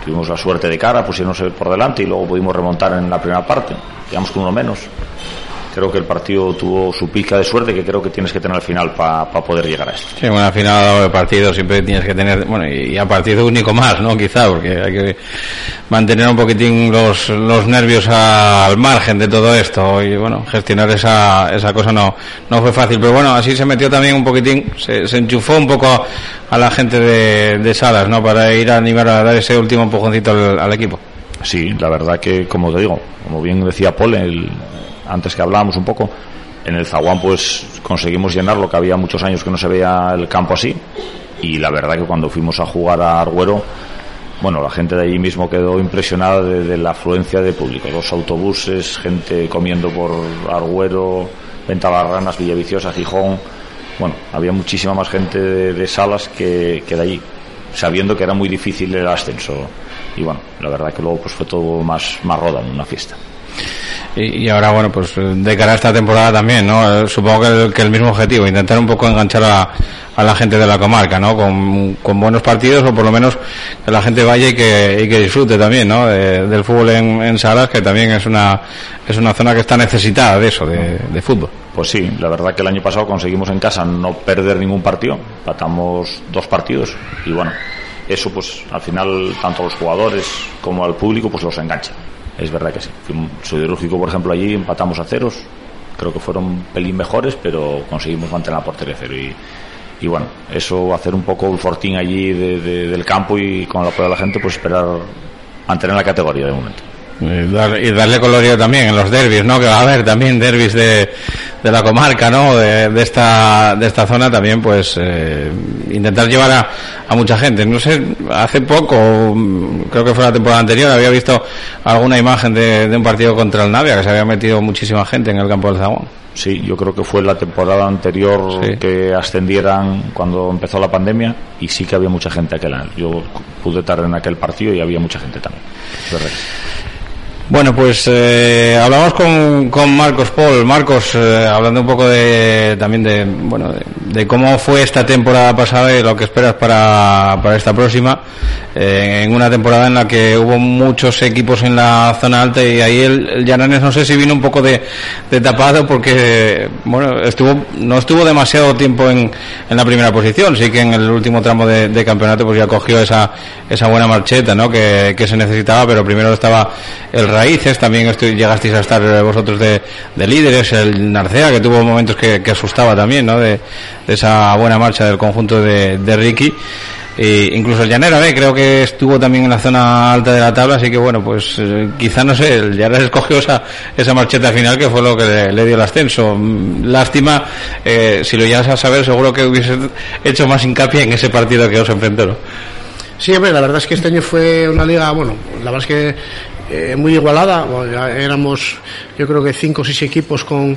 tuvimos la suerte de cara, pusiéndose por delante y luego pudimos remontar en la primera parte, digamos con uno menos creo que el partido tuvo su pica de suerte que creo que tienes que tener al final para poder llegar a esto. Sí, bueno, al final de partido siempre tienes que tener, bueno, y a partido único más, ¿no? Quizá, porque hay que mantener un poquitín los, los nervios al margen de todo esto y, bueno, gestionar esa, esa cosa no, no fue fácil, pero bueno, así se metió también un poquitín, se, se enchufó un poco a la gente de, de Salas, ¿no? Para ir a animar a dar ese último empujoncito al, al equipo. Sí, la verdad que, como te digo, como bien decía Paul, el, antes que hablábamos un poco, en el Zaguán pues conseguimos llenarlo, que había muchos años que no se veía el campo así. Y la verdad que cuando fuimos a jugar a Arguero, bueno, la gente de allí mismo quedó impresionada de, la afluencia de público. Los autobuses, gente comiendo por Arguero, Ventabarranas, Villaviciosa, Gijón. Bueno, había muchísima más gente de, salas que, que de allí, sabiendo que era muy difícil el ascenso. Y bueno, la verdad que luego pues fue todo más, más roda en una fiesta. Y, ahora, bueno, pues de cara a esta temporada también, ¿no? Eh, supongo que el, mismo objetivo, intentar un poco enganchar a, la gente de la comarca, ¿no? Con, buenos partidos o por lo menos que la gente vaya y que, y que disfrute también, ¿no? del fútbol en, en, Salas, que también es una, es una zona que está necesitada de eso, de, de fútbol. Pues sí, la verdad que el año pasado conseguimos en casa no perder ningún partido, patamos dos partidos y bueno, eso pues al final tanto a los jugadores como al público pues los engancha es verdad que sí. Siderúrgico, por ejemplo, allí empatamos a ceros. Creo que fueron pelín mejores, pero conseguimos mantener la portería cero. Y, y bueno, eso, hacer un poco el fortín allí del campo y con el apoyo de la gente, pues esperar mantener la categoría de momento. Y, darle colorido también en los derbis, ¿no? Que va a haber también derbis de, de la comarca, ¿no? De, de, esta, de esta zona también, pues eh, intentar llevar a, a, mucha gente. No sé, hace poco, creo que fue la temporada anterior, había visto alguna imagen de, de un partido contra el Navia, que se había metido muchísima gente en el campo del Zaguán. Sí, yo creo que fue la temporada anterior que ascendieran cuando empezó la pandemia y sí que había mucha gente aquel año. Yo pude estar en aquel partido y había mucha gente también. Bueno, pues eh, hablamos con, con, Marcos Paul. Marcos, eh, hablando un poco de, también de, bueno, de, cómo fue esta temporada pasada y lo que esperas para, para esta próxima. Eh, en una temporada en la que hubo muchos equipos en la zona alta y ahí el, el no sé si vino un poco de, de, tapado porque, bueno, estuvo, no estuvo demasiado tiempo en, en la primera posición. Sí que en el último tramo de, de campeonato pues ya cogió esa, esa buena marcheta, ¿no? Que, que se necesitaba, pero primero estaba el raíces, también estoy, llegasteis a estar vosotros de, de líderes, el Narcea, que tuvo momentos que, asustaba también, ¿no? De, esa buena marcha del conjunto de, Ricky. E incluso el Llanera B creo que estuvo también en la zona alta de la tabla, así que bueno, pues eh, quizá no sé, el Llanera escogió esa, esa marcheta final que fue lo que le, dio el ascenso. Mm, lástima, eh, si lo llegas a saber, seguro que hubiese hecho más hincapié en ese partido que os enfrentó. ¿no? Sí, hombre, la verdad es que este año fue una liga, bueno, la verdad es que eh, muy igualada. Éramos, yo creo que cinco o seis equipos con,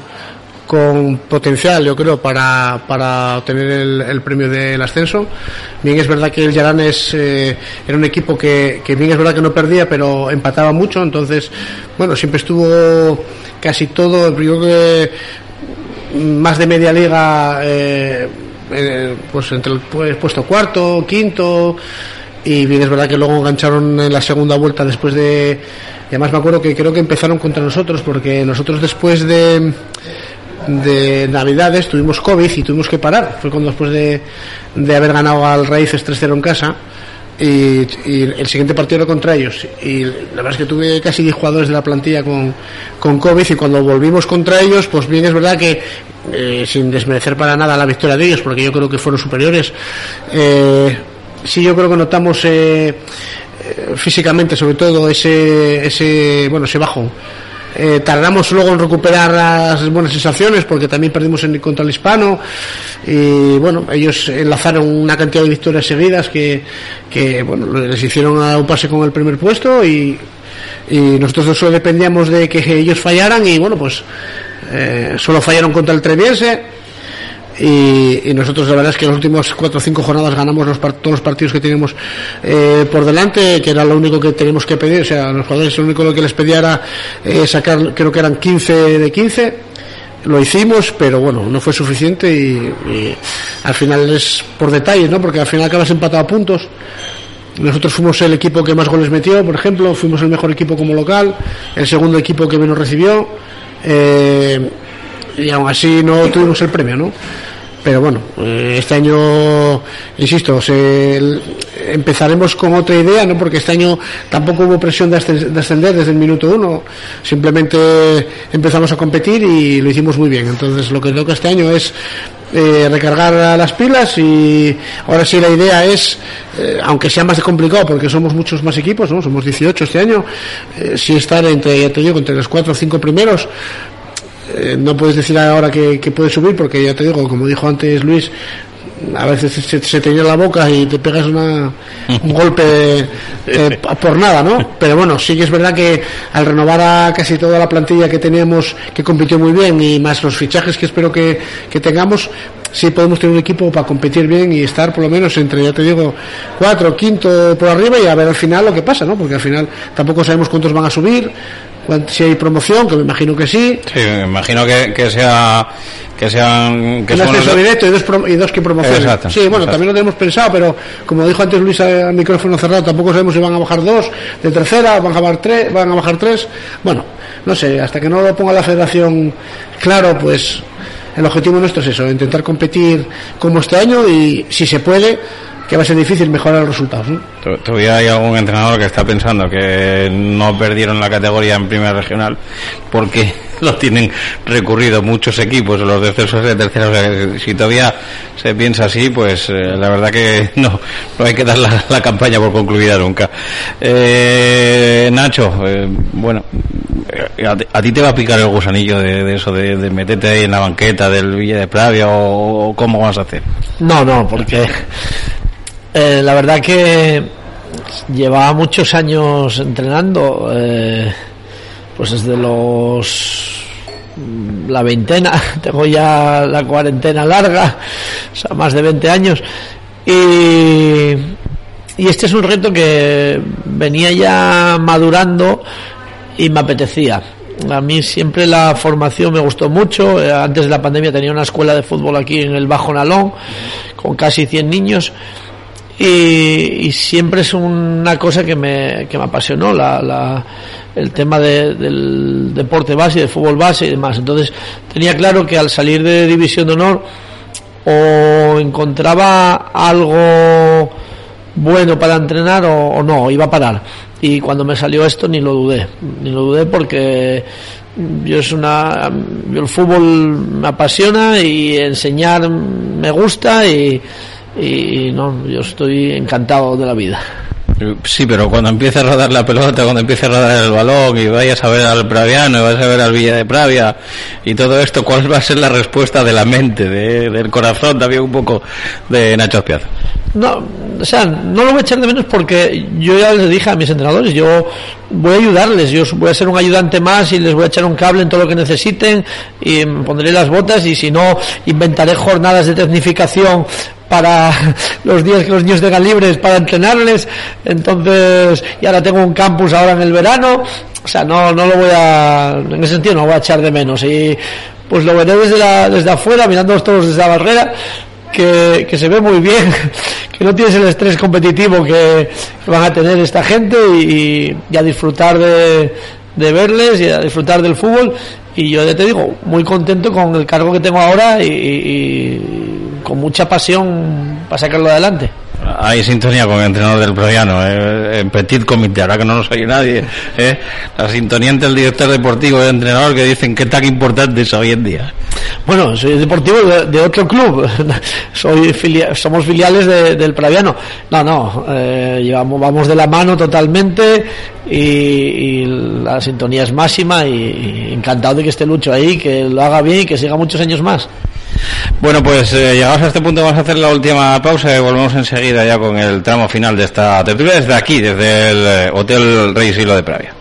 con potencial, yo creo, para, para obtener el, premio del ascenso. Bien es verdad que el Yaranes eh, era un equipo que, bien es verdad que no perdía, pero empataba mucho, entonces, bueno, siempre estuvo casi todo, yo creo que más de media liga, eh, pues entre el puesto cuarto, quinto, y bien es verdad que luego engancharon en la segunda vuelta después de y además me acuerdo que creo que empezaron contra nosotros porque nosotros después de de navidades tuvimos COVID y tuvimos que parar. Fue cuando después de, de haber ganado al Raíces 3-0 en casa y, el siguiente partido era contra ellos. Y la verdad es que tuve casi 10 jugadores de la plantilla con, con COVID y cuando volvimos contra ellos pues bien es verdad que eh, sin desmerecer para nada la victoria de ellos porque yo creo que fueron superiores eh, sí yo creo que notamos eh, físicamente sobre todo ese ese bueno ese bajo. Eh, tardamos luego en recuperar las buenas sensaciones porque también perdimos en, contra el hispano y bueno ellos enlazaron una cantidad de victorias seguidas que, que bueno les hicieron auparse con el primer puesto y, y nosotros solo dependíamos de que ellos fallaran y bueno pues eh, solo fallaron contra el Treviense y, nosotros la verdad es que en las últimas cuatro o cinco jornadas ganamos los, todos los partidos que tenemos eh, por delante, que era lo único que teníamos que pedir, o sea, los jugadores lo único que les pedía era eh, sacar, creo que eran 15 de 15, lo hicimos, pero bueno, no fue suficiente y, al final es por detalles, ¿no? Porque al final acabas empatado a puntos. Nosotros fuimos el equipo que más goles metió, por ejemplo, fuimos el mejor equipo como local, el segundo equipo que menos recibió, eh, y aún así no tuvimos el premio, ¿no? Pero bueno, eh, este año, insisto, empezaremos con otra idea, ¿no? Porque este año tampoco hubo presión de ascender desde el minuto uno. Simplemente empezamos a competir y lo hicimos muy bien. Entonces, lo que toca este año es eh, recargar las pilas y ahora sí la idea es, eh, aunque sea más complicado porque somos muchos más equipos, ¿no? somos 18 este año, sí estar entre, ya te digo, entre los cuatro o cinco primeros, eh, no puedes decir ahora que, que puedes subir porque ya te digo, como dijo antes Luis, a veces se, te llena la boca y te pegas una, un golpe eh, por nada, ¿no? Pero bueno, sí que es verdad que al renovar a casi toda la plantilla que teníamos, que compitió muy bien, y más los fichajes que espero que, que tengamos, sí podemos tener un equipo para competir bien y estar por lo menos entre, ya te digo, cuatro, quinto por arriba y a ver al final lo que pasa, ¿no? Porque al final tampoco sabemos cuántos van a subir, si hay promoción, que me imagino que sí. Sí, me imagino que, que sea que sean que un ascenso directo y dos, y dos que promocionen. sí, bueno, también lo tenemos pensado, pero como dijo antes Luis al micrófono cerrado, tampoco sabemos si van a bajar dos de tercera, van a bajar tres, van a bajar tres. Bueno, no sé, hasta que no lo ponga la Federación claro, pues el objetivo nuestro es eso, intentar competir como este año y si se puede que va a ser difícil mejorar los resultados. ¿Todavía hay algún entrenador que está pensando que no perdieron la categoría en primera regional porque lo tienen recurrido muchos equipos, los descensos de tercera? si todavía se piensa así, pues eh, la verdad que no, no hay que dar la, campaña por concluida nunca. Eh, Nacho, eh, bueno, a ti, te va a picar el gusanillo de, eso, de, meterte ahí en la banqueta del Villa de Pravia o cómo vas a hacer? No, no, porque eh, la verdad que llevaba muchos años entrenando, eh, pues desde los la veintena, tengo ya la cuarentena larga, o sea, más de 20 años, y este es un reto que venía ya madurando y me apetecía. A mí siempre la formación me gustó mucho. Eh, antes de la pandemia tenía una escuela de fútbol aquí en el Bajo Nalón con casi 100 niños y, siempre es una cosa que me, que me apasionó, la, el tema del deporte base, del fútbol base y demás. Entonces tenía claro que al salir de División de Honor o encontraba algo bueno para entrenar o, no, iba a parar. Y cuando me salió esto ni lo dudé, ni lo dudé porque yo es una el fútbol me apasiona y enseñar me gusta y no, yo estoy encantado de la vida. Sí, pero cuando empiece a rodar la pelota, cuando empiece a rodar el balón y vayas a ver al Praviano y vayas a ver al Villa de Pravia y todo esto, ¿cuál va a ser la respuesta de la mente, del corazón también un poco de Nacho Aspiazo? No, o sea, no lo voy a echar de menos porque yo ya les dije a mis entrenadores, yo voy a ayudarles, yo voy a ser un ayudante más y les voy a echar un cable en todo lo que necesiten y pondré las botas y si no, inventaré jornadas de tecnificación para los días que los niños tengan libres para entrenarles. Entonces, y ahora tengo un campus ahora en el verano. O sea, no, no lo voy a, en ese sentido no voy a echar de menos. Y pues lo veré desde, la, desde afuera, mirándolos todos desde la barrera. Que, que, se ve muy bien, que no tienes el estrés competitivo que, van a tener esta gente y, a disfrutar de, de, verles y a disfrutar del fútbol. Y yo ya te digo, muy contento con el cargo que tengo ahora y con mucha pasión para sacarlo adelante. Hay sintonía con el entrenador del Proviano, eh, en Petit Comité, ahora que no nos oye nadie. Eh, la sintonía entre el director deportivo y el entrenador que dicen que tan importante es hoy en día. Bueno, soy deportivo de, otro club, soy somos filiales del Praviano. No, no, eh, llevamos, vamos de la mano totalmente y, la sintonía es máxima y, encantado de que esté Lucho ahí, que lo haga bien y que siga muchos años más. Bueno, pues eh, llegados a este punto vamos a hacer la última pausa y volvemos enseguida ya con el tramo final de esta tertulia desde aquí, desde el Hotel Rey Silo de Pravia.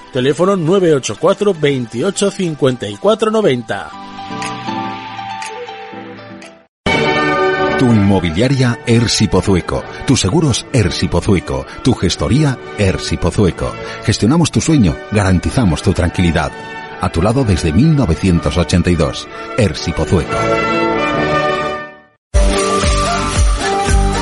Teléfono 984 28 54 90. Tu inmobiliaria Ersi Pozueco, tus seguros Ersi Pozueco, tu gestoría Ersi Pozueco. Gestionamos tu sueño, garantizamos tu tranquilidad. A tu lado desde 1982. Ersi Pozueco.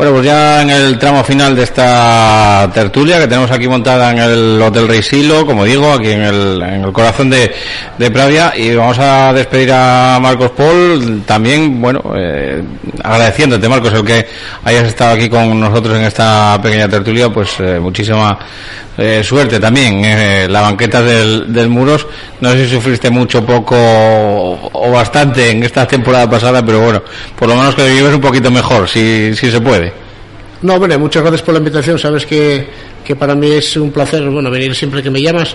Bueno, pues ya en el tramo final de esta tertulia que tenemos aquí montada en el Hotel Rey Silo, como digo, aquí en el, en el corazón de, de Pravia, y vamos a despedir a Marcos Paul, también, bueno, eh, agradeciéndote, Marcos, el que hayas estado aquí con nosotros en esta pequeña tertulia, pues eh, muchísima eh, suerte también. Eh, la banqueta del, del Muros, no sé si sufriste mucho, poco o bastante en esta temporada pasada, pero bueno, por lo menos que vives un poquito mejor, si, si se puede. No, bueno, muchas gracias por la invitación. Sabes que, que para mí es un placer, bueno, venir siempre que me llamas.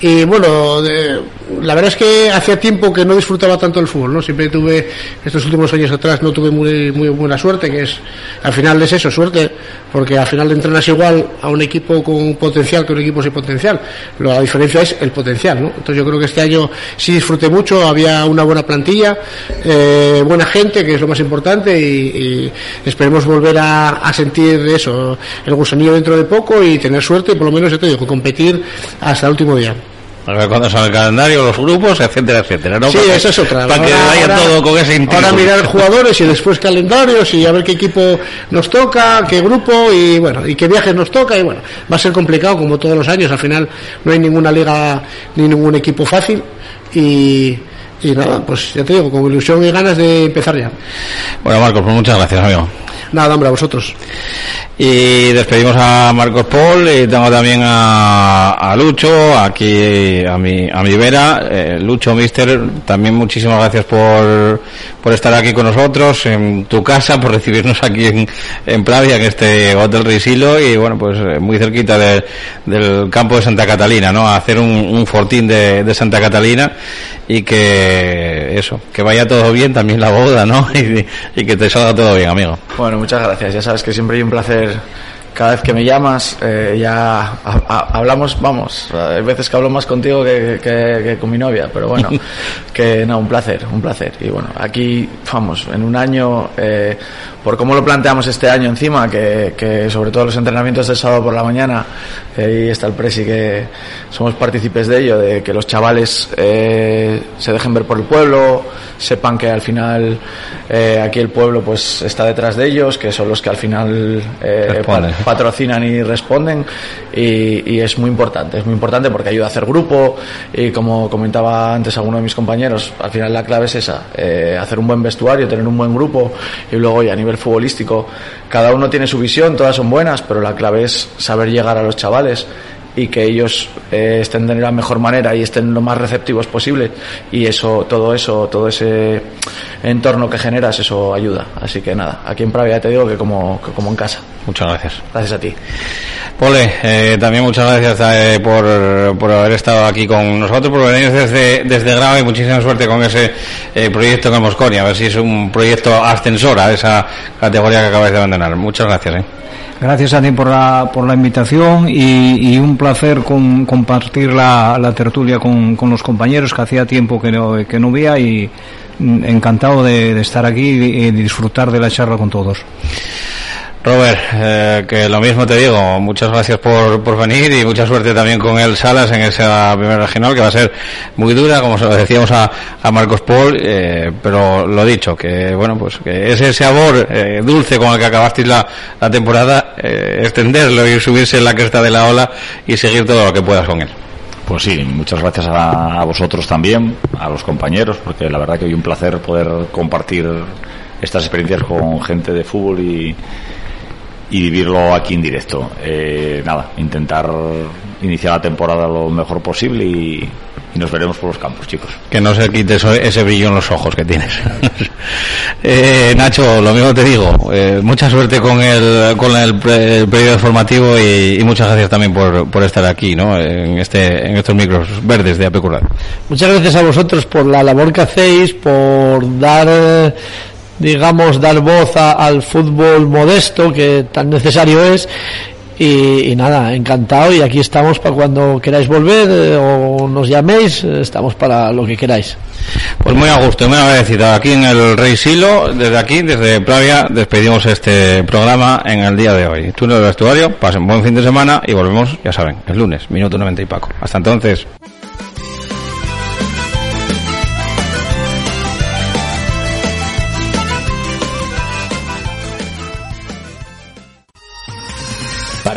Y bueno, de- la verdad es que hacía tiempo que no disfrutaba tanto el fútbol, ¿no? Siempre tuve, estos últimos años atrás no tuve muy, muy buena suerte, que es, al final es eso, suerte, porque al final entrenas igual a un equipo con potencial que un equipo sin potencial. La diferencia es el potencial, ¿no? Entonces yo creo que este año sí disfruté mucho, había una buena plantilla, eh, buena gente, que es lo más importante, y, y esperemos volver a, a sentir eso, el gusanillo dentro de poco y tener suerte, y por lo menos, ya te digo, competir hasta el último día. A ver cuándo sale el calendario, los grupos, etcétera, etcétera. ¿no? Sí, Para- esa es otra. Para que vaya ahora- todo con ese intrigo. Ahora mirar jugadores y después calendarios y a ver qué equipo nos toca, qué grupo y bueno, y qué viajes nos toca y bueno, va a ser complicado como todos los años. Al final no hay ninguna liga ni ningún equipo fácil y, y nada, pues ya te digo, con ilusión y ganas de empezar ya. Bueno, Marcos, pues muchas gracias, amigo. Nada, hombre, a vosotros. Y despedimos a Marcos Paul y tengo también a, a Lucho, aquí a mi, a mi vera. Eh, Lucho, mister, también muchísimas gracias por, por estar aquí con nosotros en tu casa, por recibirnos aquí en, en Pravia, en este Hotel Risilo y bueno, pues eh, muy cerquita de- del campo de Santa Catalina, ¿no? A hacer un, un fortín de, de Santa Catalina y que eso, que vaya todo bien, también la boda, ¿no? Y, que te salga todo bien, amigo. Bueno, muchas gracias. Ya sabes que siempre hay un placer cada vez que me llamas eh, ya hablamos, vamos, hay veces que hablo más contigo que, que, con mi novia, pero bueno, que no, un placer, un placer. Y bueno, aquí, vamos, en un año, eh, por cómo lo planteamos este año encima, que, que sobre todo los entrenamientos del sábado por la mañana, eh, ahí está el presi que somos partícipes de ello, de que los chavales eh, se dejen ver por el pueblo, sepan que al final eh, aquí el pueblo pues está detrás de ellos, que son los que al final eh, patrocinan y responden y, es muy importante, es muy importante porque ayuda a hacer grupo y como comentaba antes alguno de mis compañeros, al final la clave es esa, eh, hacer un buen vestuario, tener un buen grupo y luego ya a nivel futbolístico cada uno tiene su visión, todas son buenas, pero la clave es saber llegar a los chavales y que ellos eh, estén de la mejor manera y estén lo más receptivos posible. Y eso todo eso todo ese entorno que generas eso ayuda. Así que nada aquí en Pravia te digo que como, como en casa. Muchas gracias. Gracias a ti. Pole eh, también muchas gracias eh, por, por haber estado aquí con nosotros por venir desde desde Grava y muchísima suerte con ese proyecto que Mosconi. A ver si es un proyecto ascensor a esa categoría que acabáis de abandonar. Muchas gracias eh. Gracias a ti por la, por la invitación y, un placer con, compartir la, tertulia con, con, los compañeros que hacía tiempo que no, que no veía y encantado de, de estar aquí y disfrutar de la charla con todos. Robert, eh, que lo mismo te digo, muchas gracias por, por venir y mucha suerte también con el Salas en esa primera regional que va a ser muy dura, como se lo decíamos a, a Marcos Paul, eh, pero lo dicho, que bueno, pues que ese sabor eh, dulce con el que acabasteis la, la temporada, extenderlo y subirse en la cresta de la ola y seguir todo lo que puedas con él. Pues sí, muchas gracias a, a vosotros también, a los compañeros, porque la verdad que hoy un placer poder compartir estas experiencias con gente de fútbol y, y vivirlo aquí en directo. Eh, nada, intentar iniciar la temporada lo mejor posible y, nos veremos por los campos, chicos. Que no se quite ese brillo en los ojos que tienes. eh, Nacho, lo mismo te digo, eh, mucha suerte con el, con el, periodo formativo y, muchas gracias también por, por estar aquí, ¿no? En, este, en estos micros verdes de Apecurral. Muchas gracias a vosotros por la labor que hacéis, por dar digamos, dar voz al fútbol modesto que tan necesario es. Y, nada, encantado y aquí estamos para cuando queráis volver eh, o nos llaméis, eh, estamos para lo que queráis. Pues muy a gusto, muy agradecido. Aquí en el Rey Silo, desde aquí, desde Plavia, despedimos este programa en el día de hoy. Tú del vestuario, pasen buen fin de semana y volvemos, ya saben, el lunes, minuto 90 y Paco. Hasta entonces.